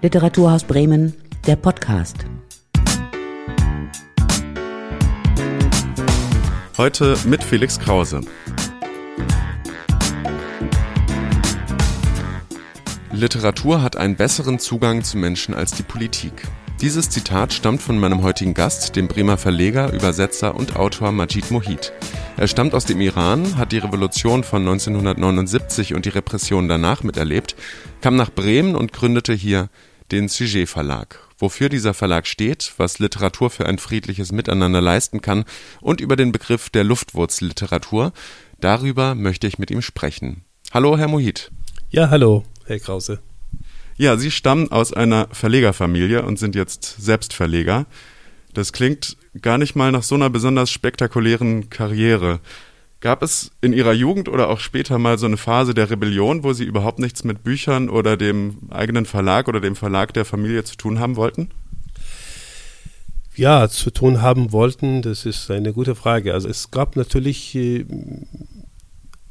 Literaturhaus Bremen, der Podcast. Heute mit Felix Krause. Literatur hat einen besseren Zugang zu Menschen als die Politik. Dieses Zitat stammt von meinem heutigen Gast, dem Bremer Verleger, Übersetzer und Autor Majid Mohit. Er stammt aus dem Iran, hat die Revolution von 1979 und die Repression danach miterlebt, kam nach Bremen und gründete hier den Sujet Verlag. Wofür dieser Verlag steht, was Literatur für ein friedliches Miteinander leisten kann und über den Begriff der Luftwurzliteratur, darüber möchte ich mit ihm sprechen. Hallo, Herr Mohit. Ja, hallo, Herr Krause. Ja, Sie stammen aus einer Verlegerfamilie und sind jetzt selbst Verleger. Das klingt gar nicht mal nach so einer besonders spektakulären Karriere. Gab es in Ihrer Jugend oder auch später mal so eine Phase der Rebellion, wo Sie überhaupt nichts mit Büchern oder dem eigenen Verlag oder dem Verlag der Familie zu tun haben wollten? Ja, zu tun haben wollten, das ist eine gute Frage. Also es gab natürlich äh,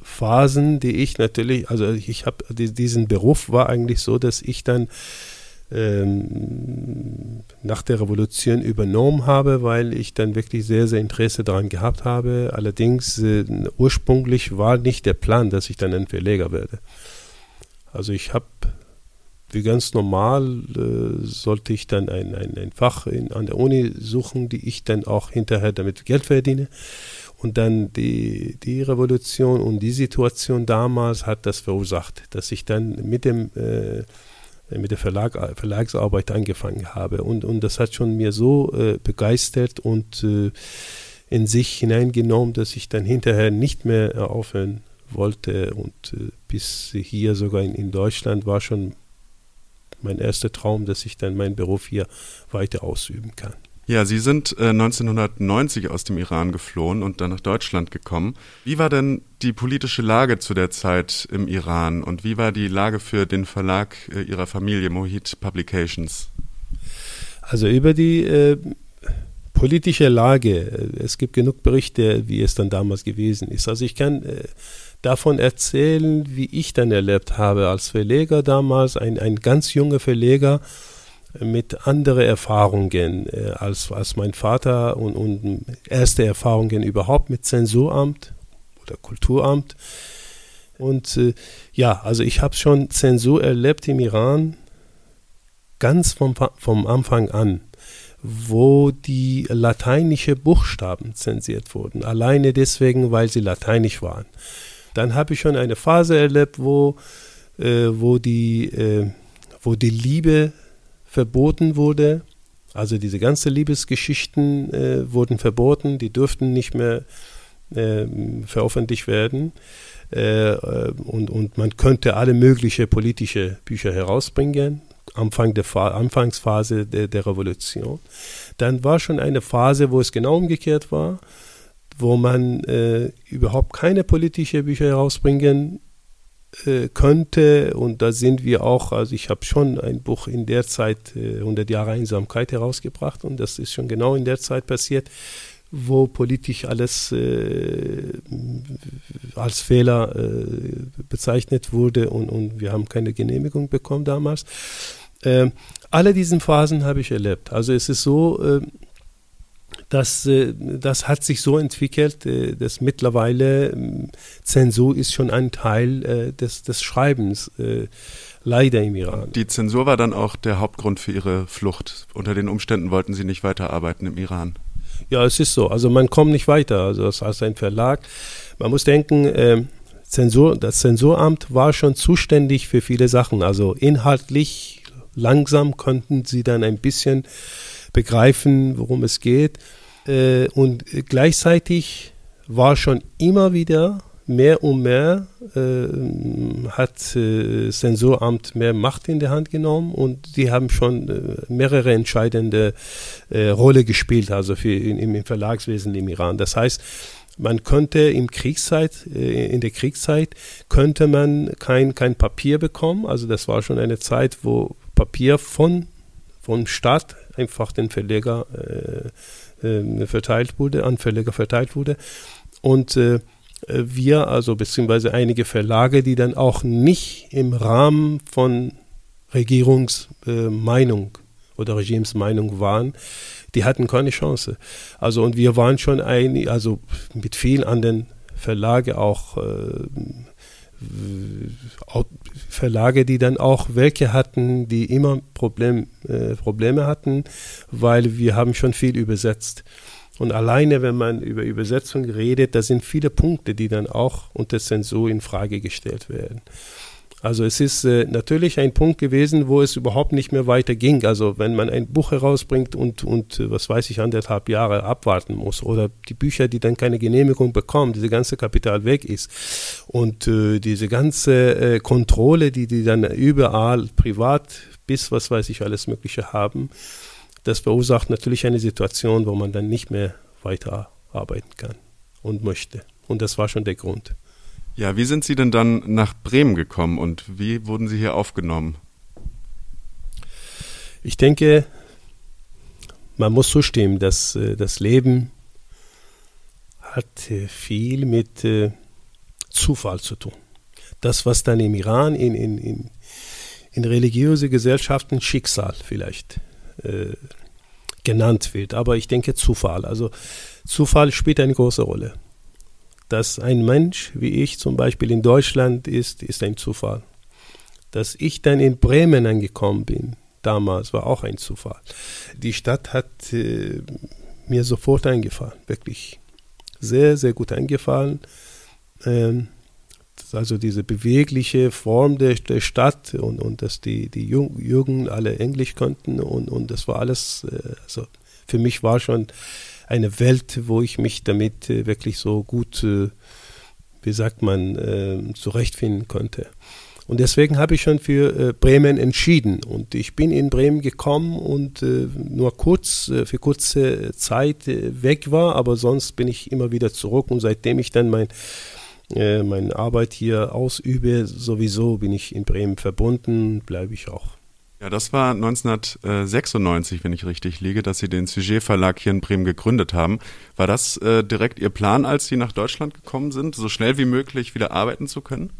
Phasen, die ich natürlich, also ich habe diesen Beruf war eigentlich so, dass ich dann ähm, nach der Revolution übernommen habe, weil ich dann wirklich sehr, sehr Interesse daran gehabt habe. Allerdings äh, ursprünglich war nicht der Plan, dass ich dann ein Verleger werde. Also ich habe wie ganz normal äh, sollte ich dann ein, ein, ein Fach in, an der Uni suchen, die ich dann auch hinterher damit Geld verdiene. Und dann die, die Revolution und die Situation damals hat das verursacht, dass ich dann mit dem äh, mit der Verlag, Verlagsarbeit angefangen habe. Und, und das hat schon mir so äh, begeistert und äh, in sich hineingenommen, dass ich dann hinterher nicht mehr äh, aufhören wollte. Und äh, bis hier sogar in, in Deutschland war schon mein erster Traum, dass ich dann meinen Beruf hier weiter ausüben kann. Ja, Sie sind äh, 1990 aus dem Iran geflohen und dann nach Deutschland gekommen. Wie war denn die politische Lage zu der Zeit im Iran und wie war die Lage für den Verlag äh, Ihrer Familie, Mohit Publications? Also über die äh, politische Lage, äh, es gibt genug Berichte, wie es dann damals gewesen ist. Also ich kann äh, davon erzählen, wie ich dann erlebt habe als Verleger damals, ein, ein ganz junger Verleger, mit anderen Erfahrungen äh, als, als mein Vater und, und erste Erfahrungen überhaupt mit Zensuramt oder Kulturamt. Und äh, ja, also ich habe schon Zensur erlebt im Iran ganz vom, vom Anfang an, wo die lateinische Buchstaben zensiert wurden, alleine deswegen, weil sie lateinisch waren. Dann habe ich schon eine Phase erlebt, wo, äh, wo, die, äh, wo die Liebe verboten wurde. Also diese ganzen Liebesgeschichten äh, wurden verboten, die durften nicht mehr äh, veröffentlicht werden. Äh, äh, und, und man könnte alle möglichen politische Bücher herausbringen. Anfang der Anfangsphase der, der Revolution. Dann war schon eine Phase, wo es genau umgekehrt war, wo man äh, überhaupt keine politischen Bücher herausbringen äh, könnte, und da sind wir auch, also ich habe schon ein Buch in der Zeit, äh, 100 Jahre Einsamkeit, herausgebracht und das ist schon genau in der Zeit passiert, wo politisch alles äh, als Fehler äh, bezeichnet wurde und, und wir haben keine Genehmigung bekommen damals. Äh, alle diesen Phasen habe ich erlebt. Also es ist so, äh, das, äh, das hat sich so entwickelt, äh, dass mittlerweile ähm, Zensur ist schon ein Teil äh, des, des Schreibens, leider im Iran. Die Zensur war dann auch der Hauptgrund für Ihre Flucht. Unter den Umständen wollten Sie nicht weiterarbeiten im Iran. Ja, es ist so. Also man kommt nicht weiter. Also das heißt ein Verlag. Man muss denken, Zensur, das Zensuramt war schon zuständig für viele Sachen. Also inhaltlich langsam konnten sie dann ein bisschen begreifen, worum es geht. Äh, und gleichzeitig war schon immer wieder mehr und mehr äh, hat äh, Sensuramt mehr Macht in der Hand genommen und die haben schon äh, mehrere entscheidende äh, Rolle gespielt, also für in, im Verlagswesen im Iran. Das heißt, man könnte im Kriegszeit, äh, in der Kriegszeit könnte man kein, kein Papier bekommen. Also das war schon eine Zeit, wo Papier von vom Staat einfach den Verleger äh, verteilt wurde, an Verleger verteilt wurde. Und äh, wir, also beziehungsweise einige Verlage, die dann auch nicht im Rahmen von Regierungsmeinung äh, oder Regimesmeinung waren, die hatten keine Chance. Also und wir waren schon ein, also mit vielen anderen Verlagen auch äh, Verlage, die dann auch welche hatten, die immer Problem, äh, Probleme hatten, weil wir haben schon viel übersetzt. Und alleine, wenn man über Übersetzung redet, da sind viele Punkte, die dann auch unter Zensur in Frage gestellt werden. Also es ist äh, natürlich ein Punkt gewesen, wo es überhaupt nicht mehr weiter ging. Also wenn man ein Buch herausbringt und, und äh, was weiß ich, anderthalb Jahre abwarten muss oder die Bücher, die dann keine Genehmigung bekommen, diese ganze Kapital weg ist und äh, diese ganze äh, Kontrolle, die die dann überall privat bis was weiß ich alles Mögliche haben, das verursacht natürlich eine Situation, wo man dann nicht mehr weiter arbeiten kann und möchte. Und das war schon der Grund. Ja, wie sind Sie denn dann nach Bremen gekommen und wie wurden Sie hier aufgenommen? Ich denke, man muss zustimmen, dass äh, das Leben hat äh, viel mit äh, Zufall zu tun. Das, was dann im Iran in, in, in, in religiöse Gesellschaften Schicksal vielleicht äh, genannt wird. Aber ich denke Zufall. Also Zufall spielt eine große Rolle dass ein Mensch wie ich zum Beispiel in Deutschland ist, ist ein Zufall. Dass ich dann in Bremen angekommen bin, damals, war auch ein Zufall. Die Stadt hat äh, mir sofort eingefallen, wirklich sehr, sehr gut eingefallen. Ähm, also diese bewegliche Form der, der Stadt und, und dass die, die Jugend alle Englisch konnten und, und das war alles, äh, also für mich war schon eine Welt, wo ich mich damit äh, wirklich so gut, äh, wie sagt man, äh, zurechtfinden konnte. Und deswegen habe ich schon für äh, Bremen entschieden. Und ich bin in Bremen gekommen und nur kurz, für kurze Zeit weg war, aber sonst bin ich immer wieder zurück. Und seitdem ich dann mein, meine Arbeit hier ausübe, sowieso bin ich in Bremen verbunden, bleibe ich auch. Ja, das war 1996, wenn ich richtig liege, dass Sie den Sujet Verlag hier in Bremen gegründet haben. War das äh, direkt Ihr Plan, als Sie nach Deutschland gekommen sind, so schnell wie möglich wieder arbeiten zu können?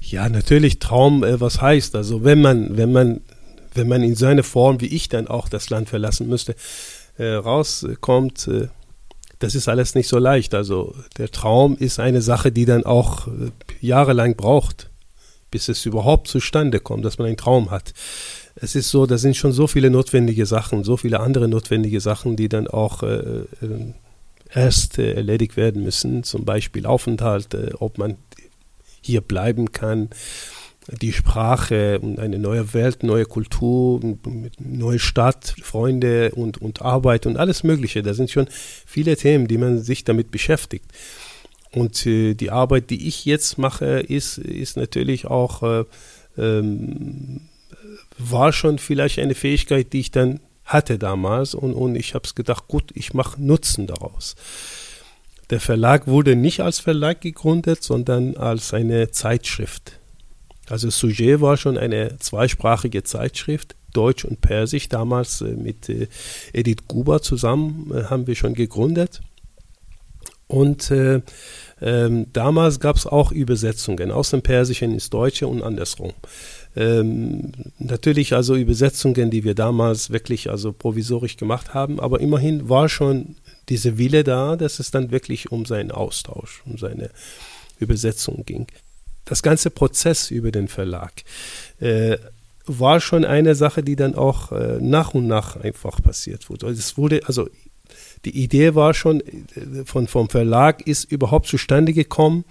Ja, natürlich Traum, äh, was heißt. Also wenn man, wenn man, wenn man in so einer Form wie ich dann auch das Land verlassen müsste, äh, rauskommt, äh, das ist alles nicht so leicht. Also der Traum ist eine Sache, die dann auch äh, jahrelang braucht, bis es überhaupt zustande kommt, dass man einen Traum hat es ist so, da sind schon so viele notwendige Sachen, so viele andere notwendige Sachen, die dann auch äh, äh, erst äh, erledigt werden müssen. Zum Beispiel Aufenthalt, äh, ob man hier bleiben kann, die Sprache und eine neue Welt, neue Kultur, neue Stadt, Freunde und, und Arbeit und alles Mögliche. Da sind schon viele Themen, die man sich damit beschäftigt. Und äh, die Arbeit, die ich jetzt mache, ist, ist natürlich auch äh, ähm, war schon vielleicht eine Fähigkeit, die ich dann hatte damals und, und ich habe es gedacht, gut, ich mache Nutzen daraus. Der Verlag wurde nicht als Verlag gegründet, sondern als eine Zeitschrift. Also Sujet war schon eine zweisprachige Zeitschrift, Deutsch und Persisch. Damals äh, mit äh, Edith Guber zusammen äh, haben wir schon gegründet. Und äh, ähm, damals gab es auch Übersetzungen aus dem Persischen ins Deutsche und andersrum. Ähm, natürlich also Übersetzungen, die wir damals wirklich also provisorisch gemacht haben, aber immerhin war schon diese Wille da, dass es dann wirklich um seinen Austausch, um seine Übersetzung ging. Das ganze Prozess über den Verlag äh, war schon eine Sache, die dann auch äh, nach und nach einfach passiert wurde. Es wurde, also die Idee war schon äh, von, vom Verlag ist überhaupt zustande gekommen,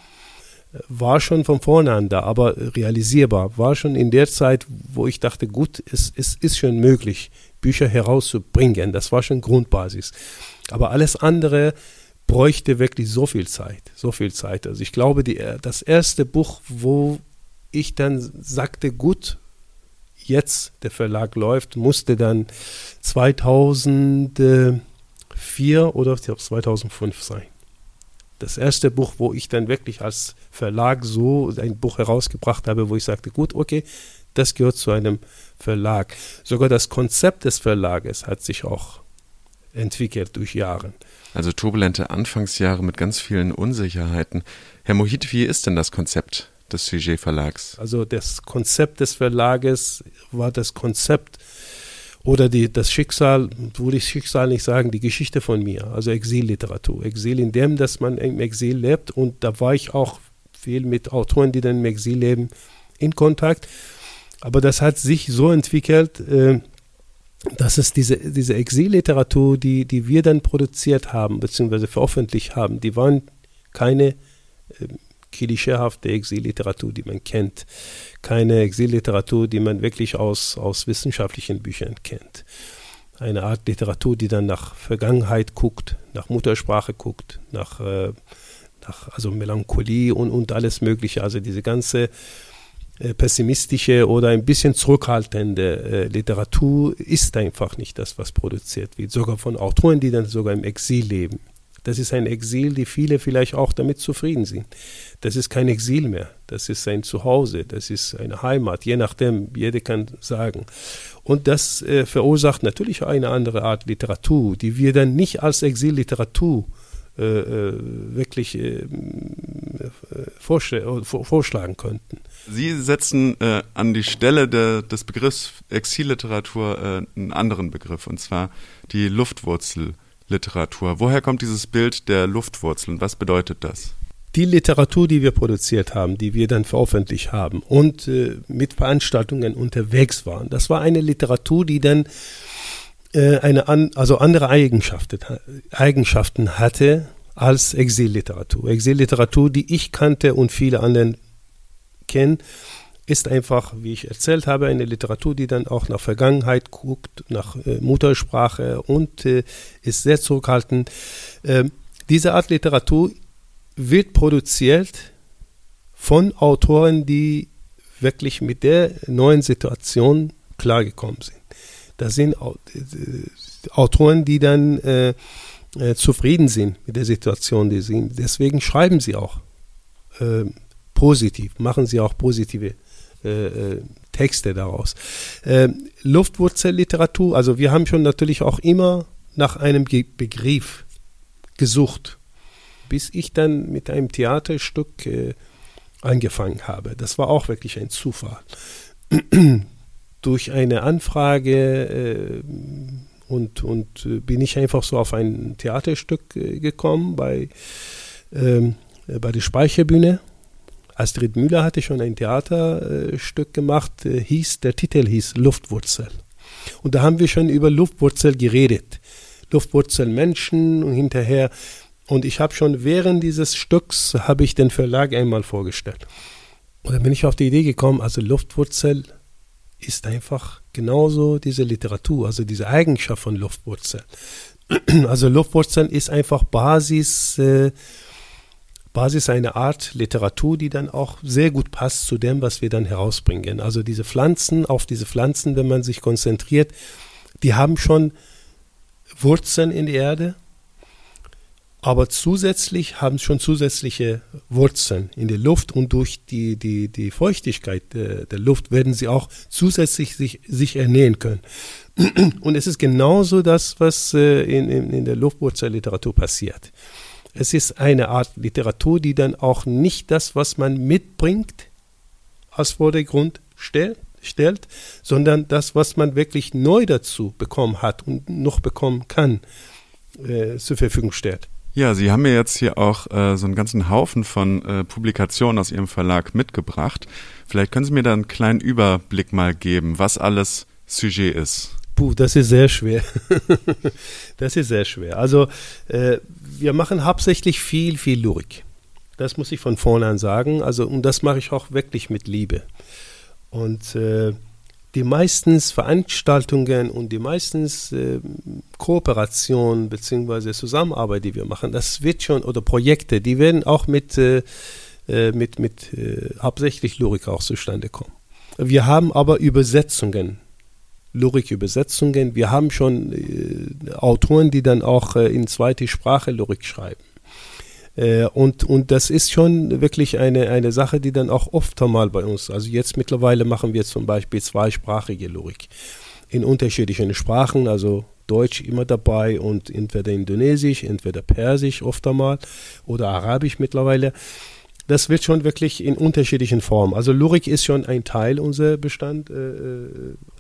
war schon von vorne an da, aber realisierbar. War schon in der Zeit, wo ich dachte, gut, es, es ist schon möglich, Bücher herauszubringen. Das war schon Grundbasis. Aber alles andere bräuchte wirklich so viel Zeit, so viel Zeit. Also ich glaube, die, das erste Buch, wo ich dann sagte, gut, jetzt der Verlag läuft, musste dann 2004 oder 2005 sein das erste Buch, wo ich dann wirklich als Verlag so ein Buch herausgebracht habe, wo ich sagte, gut, okay, das gehört zu einem Verlag. Sogar das Konzept des Verlages hat sich auch entwickelt durch Jahre. Also turbulente Anfangsjahre mit ganz vielen Unsicherheiten. Herr Mohit, wie ist denn das Konzept des Sujet Verlags? Also das Konzept des Verlages war das Konzept oder die, das Schicksal, würde ich Schicksal nicht sagen, die Geschichte von mir, also Exilliteratur. Exil in dem, dass man im Exil lebt und da war ich auch viel mit Autoren, die dann im Exil leben, in Kontakt. Aber das hat sich so entwickelt, äh, dass es diese, diese Exilliteratur, die, die wir dann produziert haben, beziehungsweise veröffentlicht haben, die waren keine äh, klischeehafte Exilliteratur, die man kennt. Keine Exilliteratur, die man wirklich aus, aus wissenschaftlichen Büchern kennt. Eine Art Literatur, die dann nach Vergangenheit guckt, nach Muttersprache guckt, nach, äh, nach also Melancholie und, und alles Mögliche. Also diese ganze äh, pessimistische oder ein bisschen zurückhaltende äh, Literatur ist einfach nicht das, was produziert wird. Sogar von Autoren, die dann sogar im Exil leben. Das ist ein Exil, die viele vielleicht auch damit zufrieden sind. Das ist kein Exil mehr. Das ist ein Zuhause. Das ist eine Heimat. Je nachdem, jeder kann sagen. Und das äh, verursacht natürlich eine andere Art Literatur, die wir dann nicht als Exilliteratur äh, äh wirklich äh, vorschlagen könnten. Sie setzen äh, an die Stelle de, des Begriffs Exilliteratur äh, einen anderen Begriff, und zwar die Luftwurzelliteratur. Woher kommt dieses Bild der Luftwurzel und was bedeutet das? Die Literatur, die wir produziert haben, die wir dann veröffentlicht haben und äh, mit Veranstaltungen unterwegs waren, das war eine Literatur, die dann äh, eine an, also andere Eigenschaften, Eigenschaften hatte als Exilliteratur. Exilliteratur, die ich kannte und viele anderen kennen, ist einfach, wie ich erzählt habe, eine Literatur, die dann auch nach Vergangenheit guckt, nach äh, Muttersprache und äh, ist sehr zurückhaltend. Ähm, diese Art Literatur wird produziert von Autoren, die wirklich mit der neuen Situation klargekommen sind. Das sind äh, Autoren, die dann äh, äh, zufrieden sind mit der Situation, die sie sind. Deswegen schreiben sie auch. Äh, positiv, machen Sie auch positive äh, äh, Texte daraus. Äh, Luftwurzelliteratur, also wir haben schon natürlich auch immer nach einem Ge Begriff gesucht, bis ich dann mit einem Theaterstück äh, angefangen habe. Das war auch wirklich ein Zufall. Durch eine Anfrage äh, und, und bin ich einfach so auf ein Theaterstück gekommen bei, ähm, bei der Speicherbühne Astrid Müller hatte schon ein Theaterstück gemacht, äh, hieß, der Titel hieß Luftwurzel. Und da haben wir schon über Luftwurzel geredet. Luftwurzel Menschen und hinterher. Und ich habe schon während dieses Stücks, habe ich den Verlag einmal vorgestellt. Und dann bin ich auf die Idee gekommen, also Luftwurzel ist einfach genauso diese Literatur, also diese Eigenschaft von Luftwurzel. Also Luftwurzel ist einfach Basis äh, Basis eine Art Literatur, die dann auch sehr gut passt zu dem, was wir dann herausbringen. Also diese Pflanzen, auf diese Pflanzen, wenn man sich konzentriert, die haben schon Wurzeln in der Erde, aber zusätzlich haben schon zusätzliche Wurzeln in der Luft und durch die, die, die Feuchtigkeit der, der Luft werden sie auch zusätzlich sich, sich ernähren können. Und es ist genauso das, was äh, in, in, in der Luftwurzelliteratur passiert. Es ist eine Art Literatur, die dann auch nicht das, was man mitbringt, als Vordergrund stellt, stellt, sondern das, was man wirklich neu dazu bekommen hat und noch bekommen kann, äh, zur Verfügung stellt. Ja, Sie haben mir jetzt hier auch äh, so einen ganzen Haufen von äh, Publikationen aus Ihrem Verlag mitgebracht. Vielleicht können Sie mir da einen kleinen Überblick mal geben, was alles Sujet ist. Puh, das ist sehr schwer. das ist sehr schwer. Also äh, wir machen hauptsächlich viel, viel Lyrik. Das muss ich von vornherein sagen. Also und das mache ich auch wirklich mit Liebe. Und äh, die meisten Veranstaltungen und die meisten äh, Kooperationen bzw. Zusammenarbeit, die wir machen, das wird schon, oder Projekte, die werden auch mit, äh, äh mit, mit äh, hauptsächlich Lyrik auch zustande kommen. Wir haben aber Übersetzungen Lyrik-Übersetzungen. Wir haben schon äh, Autoren, die dann auch äh, in zweite Sprache Lyrik schreiben. Äh, und, und das ist schon wirklich eine, eine Sache, die dann auch oft einmal bei uns, also jetzt mittlerweile machen wir zum Beispiel zweisprachige Lyrik in unterschiedlichen Sprachen, also Deutsch immer dabei und entweder Indonesisch, entweder Persisch oft einmal oder Arabisch mittlerweile. Das wird schon wirklich in unterschiedlichen Formen. Also Lyrik ist schon ein Teil unserer Bestand. Äh, äh,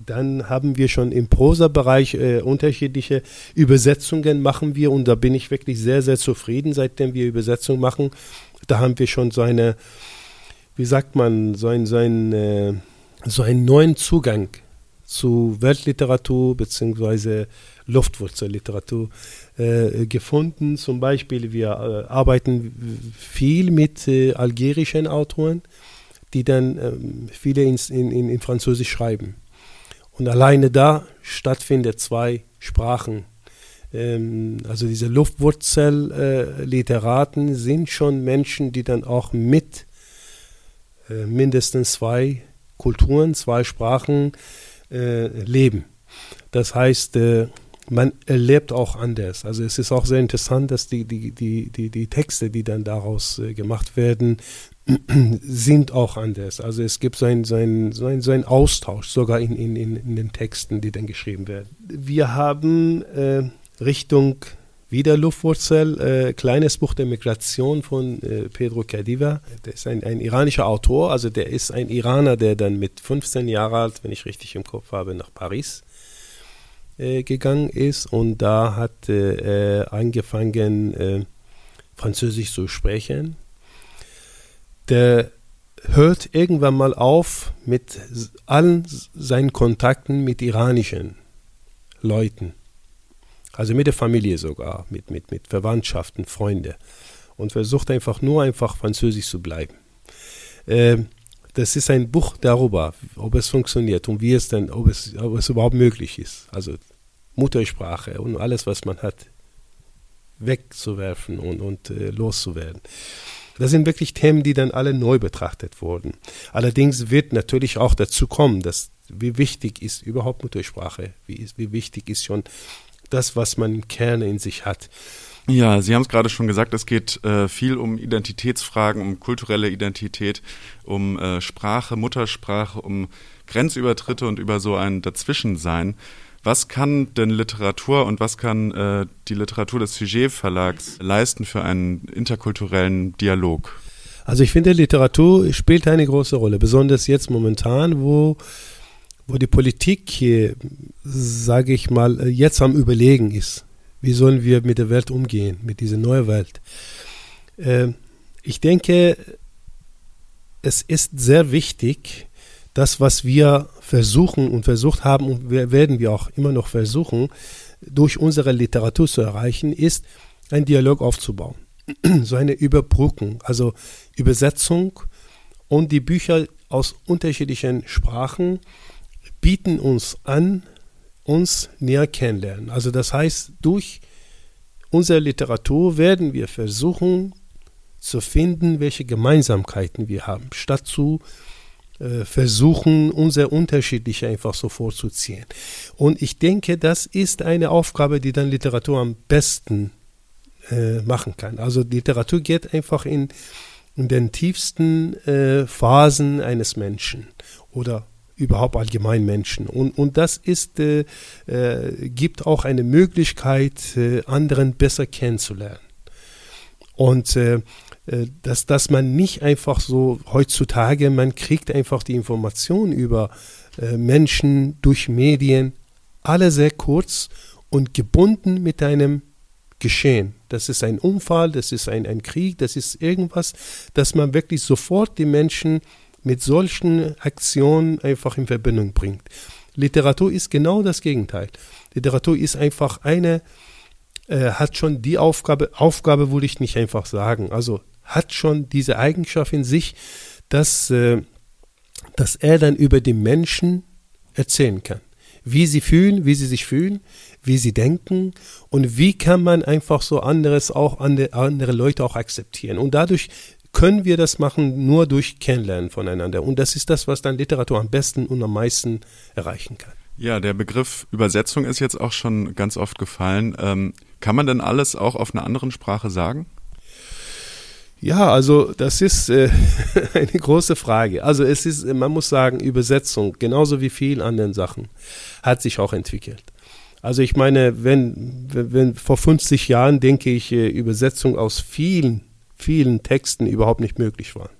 dann haben wir schon im Prosa-Bereich äh, unterschiedliche Übersetzungen machen wir und da bin ich wirklich sehr, sehr zufrieden, seitdem wir Übersetzungen machen. Da haben wir schon so eine, wie sagt man, so, ein, so, ein, so einen neuen Zugang zu Weltliteratur bzw. Luftwurzelliteratur äh, gefunden. Zum Beispiel, wir äh, arbeiten viel mit äh, algerischen Autoren, die dann ähm, viele in, in, in Französisch schreiben. Und alleine da stattfindet zwei Sprachen. Ähm, also diese Luftwurzelliteraten sind schon Menschen, die dann auch mit äh, mindestens zwei Kulturen, zwei Sprachen äh, leben. Das heißt, äh, man erlebt auch anders. Also es ist auch sehr interessant, dass die, die, die, die, die Texte, die dann daraus äh, gemacht werden, sind auch anders. Also es gibt so einen so ein, so ein, so ein Austausch sogar in, in, in den Texten, die dann geschrieben werden. Wir haben äh, Richtung wieder Luftwurzel, äh, kleines Buch der Migration von äh, Pedro Cadiva. Der ist ein, ein, iranischer Autor, also der ist ein Iraner, der dann mit 15 Jahren alt, wenn ich richtig im Kopf habe, nach Paris äh, gegangen ist und da hat er angefangen, äh, Französisch zu sprechen. Der hört irgendwann mal auf mit allen seinen Kontakten mit iranischen Leuten also mit der Familie sogar, mit, mit, mit Verwandtschaften, Freunde. Und versucht einfach nur einfach Französisch zu bleiben. Ähm, das ist ein Buch darüber, ob es funktioniert und wie es denn, ob es, ob es überhaupt möglich ist. Also Muttersprache und alles, was man hat, wegzuwerfen und, und äh, loszuwerden. Das sind wirklich Themen, die dann alle neu betrachtet wurden. Allerdings wird natürlich auch dazu kommen, dass wie wichtig ist überhaupt Muttersprache, wie, ist, wie wichtig ist schon das, was man im Kern in sich hat. Ja, Sie haben es gerade schon gesagt, es geht äh, viel um Identitätsfragen, um kulturelle Identität, um äh, Sprache, Muttersprache, um Grenzübertritte und über so ein Dazwischensein. Was kann denn Literatur und was kann äh, die Literatur des Sujet Verlags leisten für einen interkulturellen Dialog? Also ich finde, Literatur spielt eine große Rolle, besonders jetzt momentan, wo wo die Politik, sage ich mal, jetzt am Überlegen ist. Wie sollen wir mit der Welt umgehen, mit dieser neuen Welt? Ähm, ich denke, es ist sehr wichtig, das, was wir versuchen und versucht haben und werden wir auch immer noch versuchen, durch unsere Literatur zu erreichen, ist, einen Dialog aufzubauen. so eine Überbrückung, also Übersetzung und die Bücher aus unterschiedlichen Sprachen bieten uns an, uns näher kennenlernen. Also das heißt, durch unsere Literatur werden wir versuchen zu finden, welche Gemeinsamkeiten wir haben, statt zu äh, versuchen, unsere unterschiedliche einfach so vorzuziehen. Und ich denke, das ist eine Aufgabe, die dann Literatur am besten äh, machen kann. Also Literatur geht einfach in, in den tiefsten äh, Phasen eines Menschen oder überhaupt allgemein Menschen. Und, und das ist, äh, äh, gibt auch eine Möglichkeit, äh, anderen besser kennenzulernen. Und äh, äh, dass, dass man nicht einfach so heutzutage, man kriegt einfach die Information über äh, Menschen durch Medien, alle sehr kurz und gebunden mit einem Geschehen. Das ist ein Unfall, das ist ein, ein Krieg, das ist irgendwas, dass man wirklich sofort die Menschen mit solchen Aktionen einfach in Verbindung bringt. Literatur ist genau das Gegenteil. Literatur ist einfach eine, äh, hat schon die Aufgabe, Aufgabe würde ich nicht einfach sagen, also hat schon diese Eigenschaft in sich, dass, äh, dass er dann über die Menschen erzählen kann. Wie sie fühlen, wie sie sich fühlen, wie sie denken und wie kann man einfach so anderes auch andere, andere Leute auch akzeptieren. Und dadurch können wir das machen nur durch Kennenlernen voneinander. Und das ist das, was dann Literatur am besten und am meisten erreichen kann. Ja, der Begriff Übersetzung ist jetzt auch schon ganz oft gefallen. Ähm, kann man denn alles auch auf einer anderen Sprache sagen? Ja, also das ist äh, eine große Frage. Also es ist, man muss sagen, Übersetzung, genauso wie viel anderen Sachen, hat sich auch entwickelt. Also ich meine, wenn, wenn vor 50 Jahren denke ich, äh, Übersetzung aus vielen vielen Texten überhaupt nicht möglich waren.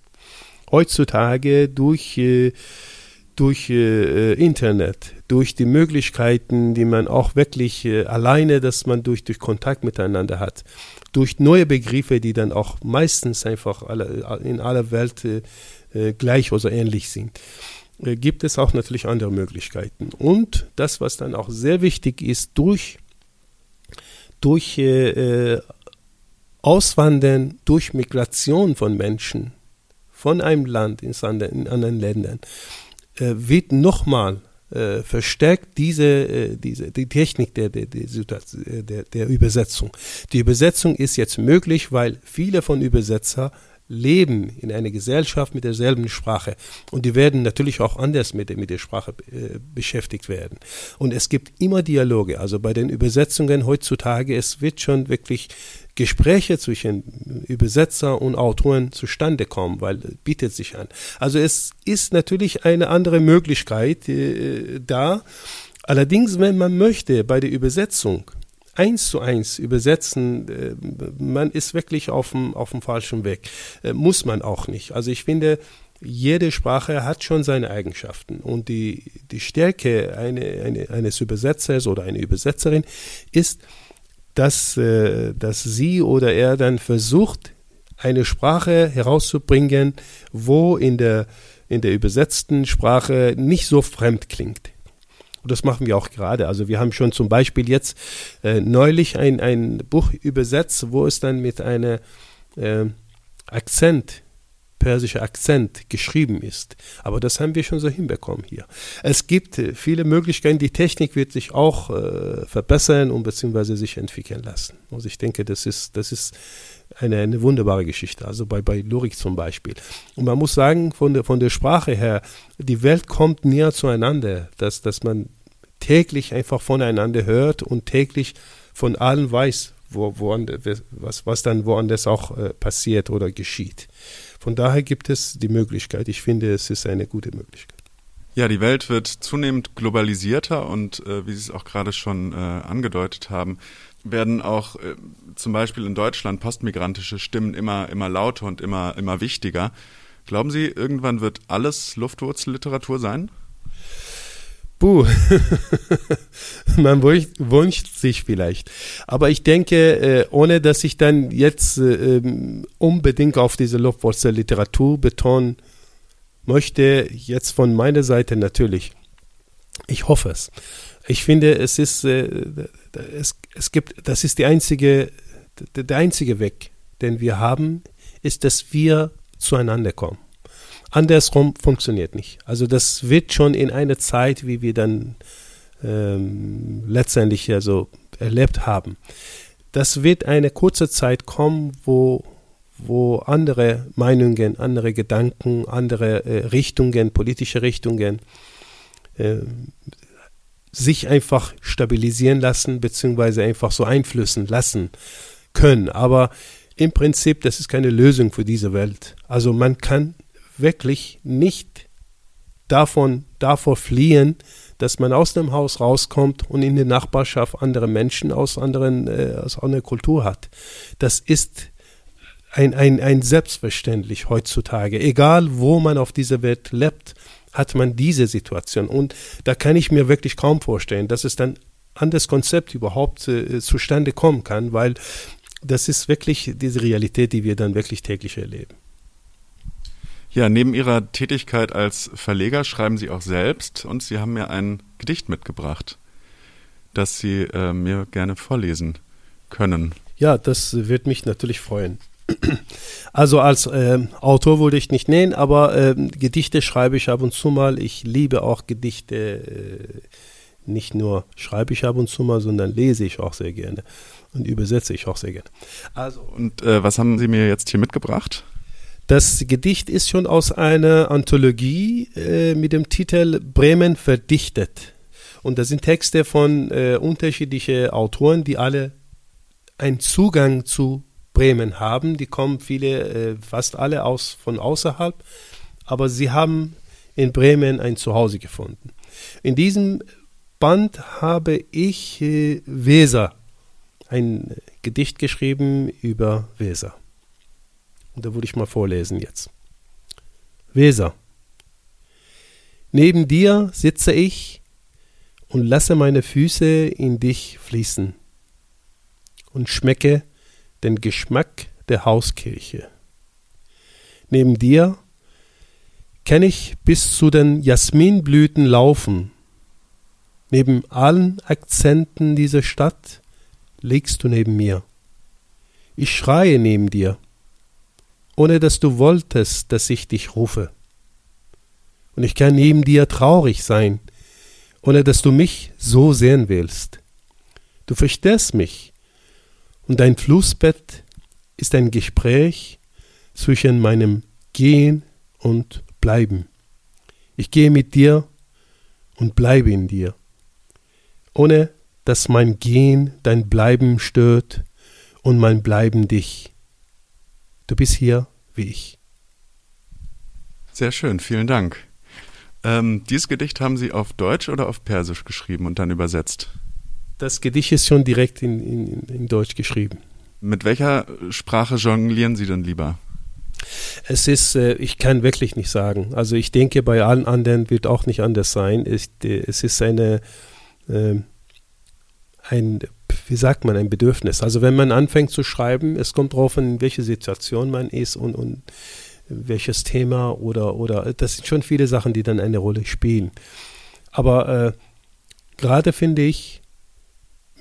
Heutzutage durch, äh, durch äh, Internet, durch die Möglichkeiten, die man auch wirklich alleine, dass man durch, durch Kontakt miteinander hat, durch neue Begriffe, die dann auch meistens einfach alle, in aller Welt äh, äh, gleich oder ähnlich sind, äh, gibt es auch natürlich andere Möglichkeiten. Und das, was dann auch sehr wichtig ist, durch, durch äh, Auswandern, durch Migration von Menschen von einem Land ins andere, in anderen Ländern, äh, wird nochmal äh, verstärkt diese, äh, diese, die Technik der, der, der, der Übersetzung. Die Übersetzung ist jetzt möglich, weil viele von Übersetzer leben in einer Gesellschaft mit derselben Sprache. Und die werden natürlich auch anders mit, mit der Sprache äh, beschäftigt werden. Und es gibt immer Dialoge. Also bei den Übersetzungen heutzutage, es wird schon wirklich Gespräche zwischen Übersetzer und Autoren zustande kommen, weil bietet sich an. Also es ist natürlich eine andere Möglichkeit äh, da. Allerdings, wenn man möchte, bei der Übersetzung eins zu eins übersetzen, äh, man ist wirklich auf dem, auf dem falschen Weg. Äh, muss man auch nicht. Also ich finde, jede Sprache hat schon seine Eigenschaften und die, die Stärke eine, eine, eines Übersetzers oder einer Übersetzerin ist, dass, äh, dass sie oder er dann versucht, eine Sprache herauszubringen, wo in der, in der übersetzten Sprache nicht so fremd klingt. Und das machen wir auch gerade. Also wir haben schon zum Beispiel jetzt äh, neulich ein, ein Buch übersetzt, wo es dann mit einem äh, Akzent, persischer Akzent geschrieben ist. Aber das haben wir schon so hinbekommen hier. Es gibt äh, viele Möglichkeiten. Die Technik wird sich auch äh, verbessern und beziehungsweise sich entwickeln lassen. Also ich denke, das ist, das ist eine, eine wunderbare Geschichte. Also bei, bei Lurik zum Beispiel. Und man muss sagen, von der, von der Sprache her, die Welt kommt näher zueinander, dass, dass man täglich einfach voneinander hört und täglich von allen weiß, wo, wo, was, was dann woanders auch äh, passiert oder geschieht. Von daher gibt es die Möglichkeit. Ich finde, es ist eine gute Möglichkeit. Ja, die Welt wird zunehmend globalisierter und äh, wie Sie es auch gerade schon äh, angedeutet haben, werden auch äh, zum Beispiel in Deutschland postmigrantische Stimmen immer, immer lauter und immer, immer wichtiger. Glauben Sie, irgendwann wird alles Luftwurzelliteratur sein? Puh, man wünscht sich vielleicht. Aber ich denke, äh, ohne dass ich dann jetzt äh, ähm, unbedingt auf diese Luftwurzelliteratur betonen möchte jetzt von meiner Seite natürlich. Ich hoffe es. Ich finde, es ist, äh, es, es gibt, das ist die einzige, der einzige Weg, den wir haben, ist, dass wir zueinander kommen. Andersrum funktioniert nicht. Also das wird schon in einer Zeit, wie wir dann ähm, letztendlich ja so erlebt haben. Das wird eine kurze Zeit kommen, wo wo andere Meinungen, andere Gedanken, andere äh, Richtungen, politische Richtungen äh, sich einfach stabilisieren lassen, beziehungsweise einfach so einflüssen lassen können. Aber im Prinzip, das ist keine Lösung für diese Welt. Also man kann wirklich nicht davon, davor fliehen, dass man aus dem Haus rauskommt und in der Nachbarschaft andere Menschen aus anderen, äh, aus anderer Kultur hat. Das ist ein, ein, ein Selbstverständlich heutzutage. Egal, wo man auf dieser Welt lebt, hat man diese Situation. Und da kann ich mir wirklich kaum vorstellen, dass es dann an das Konzept überhaupt äh, zustande kommen kann, weil das ist wirklich diese Realität, die wir dann wirklich täglich erleben. Ja, neben Ihrer Tätigkeit als Verleger schreiben Sie auch selbst und Sie haben mir ein Gedicht mitgebracht, das Sie äh, mir gerne vorlesen können. Ja, das wird mich natürlich freuen. Also als äh, Autor würde ich nicht nennen, aber äh, Gedichte schreibe ich ab und zu mal. Ich liebe auch Gedichte. Äh, nicht nur schreibe ich ab und zu mal, sondern lese ich auch sehr gerne und übersetze ich auch sehr gerne. Also und äh, was haben Sie mir jetzt hier mitgebracht? Das Gedicht ist schon aus einer Anthologie äh, mit dem Titel Bremen verdichtet. Und das sind Texte von äh, unterschiedlichen Autoren, die alle einen Zugang zu Bremen haben. Die kommen viele, äh, fast alle aus von außerhalb, aber sie haben in Bremen ein Zuhause gefunden. In diesem Band habe ich äh, Weser, ein Gedicht geschrieben über Weser. Und da würde ich mal vorlesen jetzt. Weser. Neben dir sitze ich und lasse meine Füße in dich fließen und schmecke den Geschmack der Hauskirche. Neben dir kann ich bis zu den Jasminblüten laufen. Neben allen Akzenten dieser Stadt liegst du neben mir. Ich schreie neben dir, ohne dass du wolltest, dass ich dich rufe. Und ich kann neben dir traurig sein, ohne dass du mich so sehen willst. Du verstehst mich, und dein Flussbett ist ein Gespräch zwischen meinem Gehen und Bleiben. Ich gehe mit dir und bleibe in dir, ohne dass mein Gehen dein Bleiben stört und mein Bleiben dich. Du bist hier wie ich. Sehr schön, vielen Dank. Ähm, dieses Gedicht haben Sie auf Deutsch oder auf Persisch geschrieben und dann übersetzt? Das Gedicht ist schon direkt in, in, in Deutsch geschrieben. Mit welcher Sprache jonglieren Sie denn lieber? Es ist, äh, ich kann wirklich nicht sagen. Also ich denke, bei allen anderen wird auch nicht anders sein. Es, äh, ist eine, äh, ein, wie sagt man, ein Bedürfnis. Also wenn man anfängt zu schreiben, es kommt darauf an, in welche Situation man ist und, und welches Thema oder, oder das sind schon viele Sachen, die dann eine Rolle spielen. Aber äh, gerade finde ich,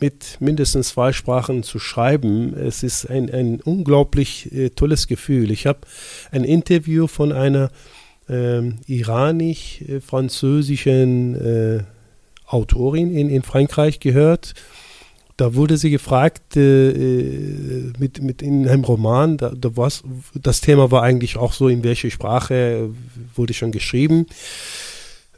mit mindestens zwei Sprachen zu schreiben, es ist ein, ein unglaublich äh, tolles Gefühl. Ich habe ein Interview von einer ähm, iranisch-französischen äh, Autorin in, in Frankreich gehört, da wurde sie gefragt, äh, äh, mit, mit in einem Roman, da, da war's, das Thema war eigentlich auch so, in welche Sprache wurde schon geschrieben.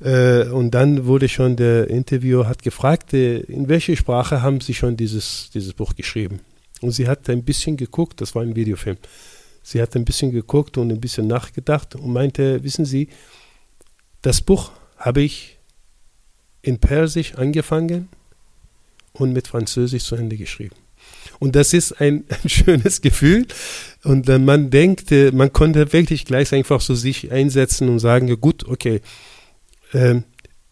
Äh, und dann wurde schon der Interviewer hat gefragt, äh, in welche Sprache haben Sie schon dieses, dieses Buch geschrieben? Und sie hat ein bisschen geguckt, das war ein Videofilm. Sie hat ein bisschen geguckt und ein bisschen nachgedacht und meinte, wissen Sie, das Buch habe ich in Persisch angefangen und mit Französisch zu Ende geschrieben. Und das ist ein, ein schönes Gefühl. Und dann man denkt, äh, man konnte wirklich gleich einfach so sich einsetzen und sagen, ja gut, okay, äh,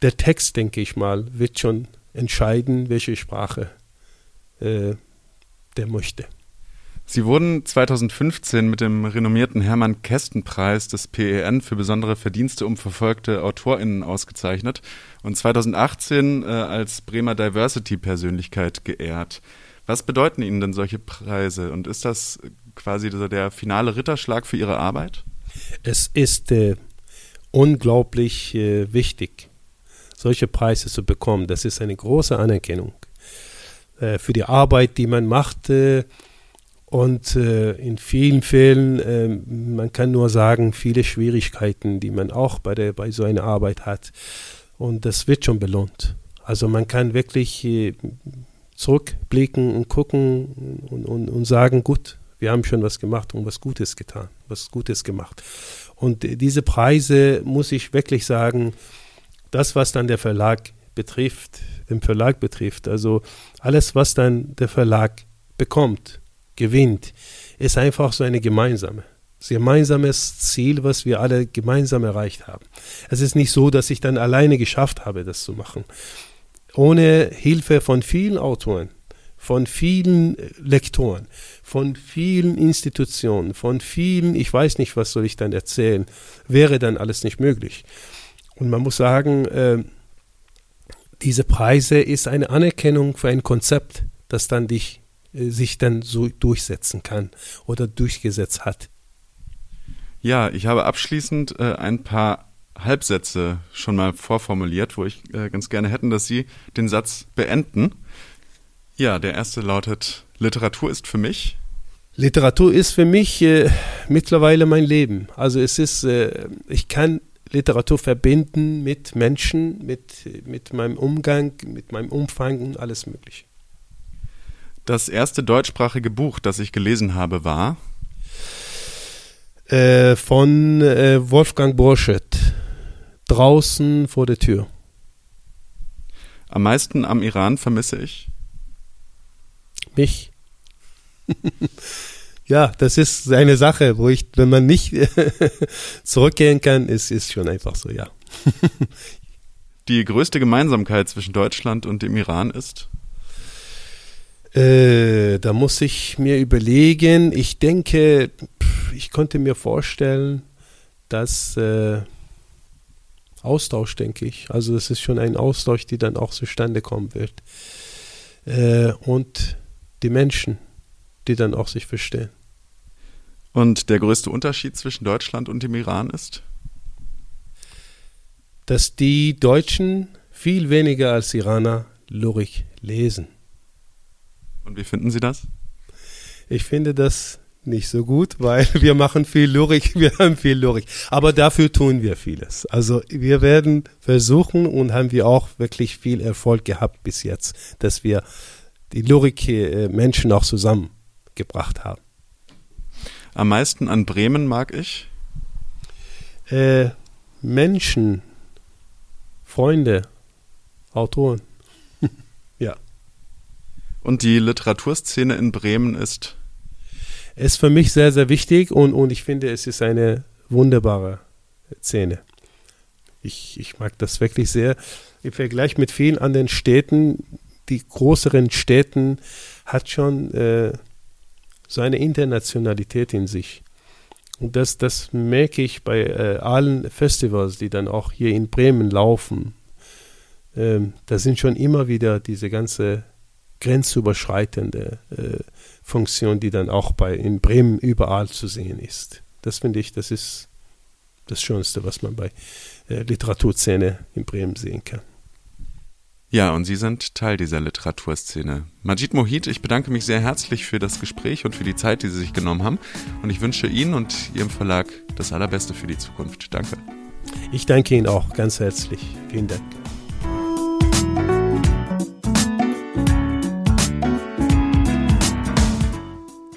der Text, denke ich mal, wird schon entscheiden, welche Sprache äh, der möchte. Sie wurden 2015 mit dem renommierten Hermann Kästen Preis des PEN für besondere Verdienste um verfolgte AutorInnen ausgezeichnet und 2018 äh, als Bremer Diversity Persönlichkeit geehrt. Was bedeuten Ihnen denn solche Preise und ist das quasi der finale Ritterschlag für Ihre Arbeit? Es ist äh, unglaublich äh, wichtig, solche Preise zu bekommen. Das ist eine große Anerkennung äh, für die Arbeit, die man macht äh, und äh, in vielen Fällen, äh, man kann nur sagen, viele Schwierigkeiten, die man auch bei, der, bei so einer Arbeit hat. Und das wird schon belohnt. Also man kann wirklich äh, zurückblicken und gucken und, und, und sagen, gut, wir haben schon was gemacht und was Gutes getan, was Gutes gemacht. Und diese Preise, muss ich wirklich sagen, das, was dann der Verlag betrifft, den Verlag betrifft, also alles, was dann der Verlag bekommt, gewinnt, ist einfach so eine gemeinsame. Gemeinsames Ziel, was wir alle gemeinsam erreicht haben. Es ist nicht so, dass ich dann alleine geschafft habe, das zu machen. Ohne Hilfe von vielen Autoren, von vielen Lektoren, von vielen Institutionen, von vielen, ich weiß nicht, was soll ich dann erzählen, wäre dann alles nicht möglich. Und man muss sagen, äh, diese Preise ist eine Anerkennung für ein Konzept, das dann dich sich dann so durchsetzen kann oder durchgesetzt hat. Ja, ich habe abschließend äh, ein paar Halbsätze schon mal vorformuliert, wo ich äh, ganz gerne hätten, dass Sie den Satz beenden. Ja, der erste lautet, Literatur ist für mich. Literatur ist für mich äh, mittlerweile mein Leben. Also es ist, äh, ich kann Literatur verbinden mit Menschen, mit, mit meinem Umgang, mit meinem Umfang und alles Mögliche. Das erste deutschsprachige Buch, das ich gelesen habe, war äh, von äh, Wolfgang Borschett. Draußen vor der Tür. Am meisten am Iran vermisse ich mich. ja, das ist eine Sache, wo ich, wenn man nicht zurückgehen kann, ist, ist schon einfach so, ja. Die größte Gemeinsamkeit zwischen Deutschland und dem Iran ist? Äh, da muss ich mir überlegen. Ich denke, ich konnte mir vorstellen, dass äh, Austausch, denke ich. Also das ist schon ein Austausch, die dann auch zustande kommen wird. Äh, und die Menschen, die dann auch sich verstehen. Und der größte Unterschied zwischen Deutschland und dem Iran ist? Dass die Deutschen viel weniger als Iraner Lyrik lesen. Und wie finden Sie das? Ich finde das nicht so gut, weil wir machen viel Lyrik, wir haben viel Lyrik. Aber dafür tun wir vieles. Also wir werden versuchen und haben wir auch wirklich viel Erfolg gehabt bis jetzt, dass wir die Lyrik-Menschen auch zusammengebracht haben. Am meisten an Bremen mag ich? Äh, Menschen, Freunde, Autoren. Und die Literaturszene in Bremen ist? Ist für mich sehr, sehr wichtig und, und ich finde, es ist eine wunderbare Szene. Ich, ich mag das wirklich sehr. Im Vergleich mit vielen anderen Städten, die größeren Städten, hat schon äh, so eine Internationalität in sich. Und das, das merke ich bei äh, allen Festivals, die dann auch hier in Bremen laufen. Ähm, da sind schon immer wieder diese ganze grenzüberschreitende äh, Funktion, die dann auch bei in Bremen überall zu sehen ist. Das finde ich, das ist das Schönste, was man bei äh, Literaturszene in Bremen sehen kann. Ja, und Sie sind Teil dieser Literaturszene. Majid Mohit, ich bedanke mich sehr herzlich für das Gespräch und für die Zeit, die Sie sich genommen haben. Und ich wünsche Ihnen und Ihrem Verlag das Allerbeste für die Zukunft. Danke. Ich danke Ihnen auch ganz herzlich. Vielen Dank.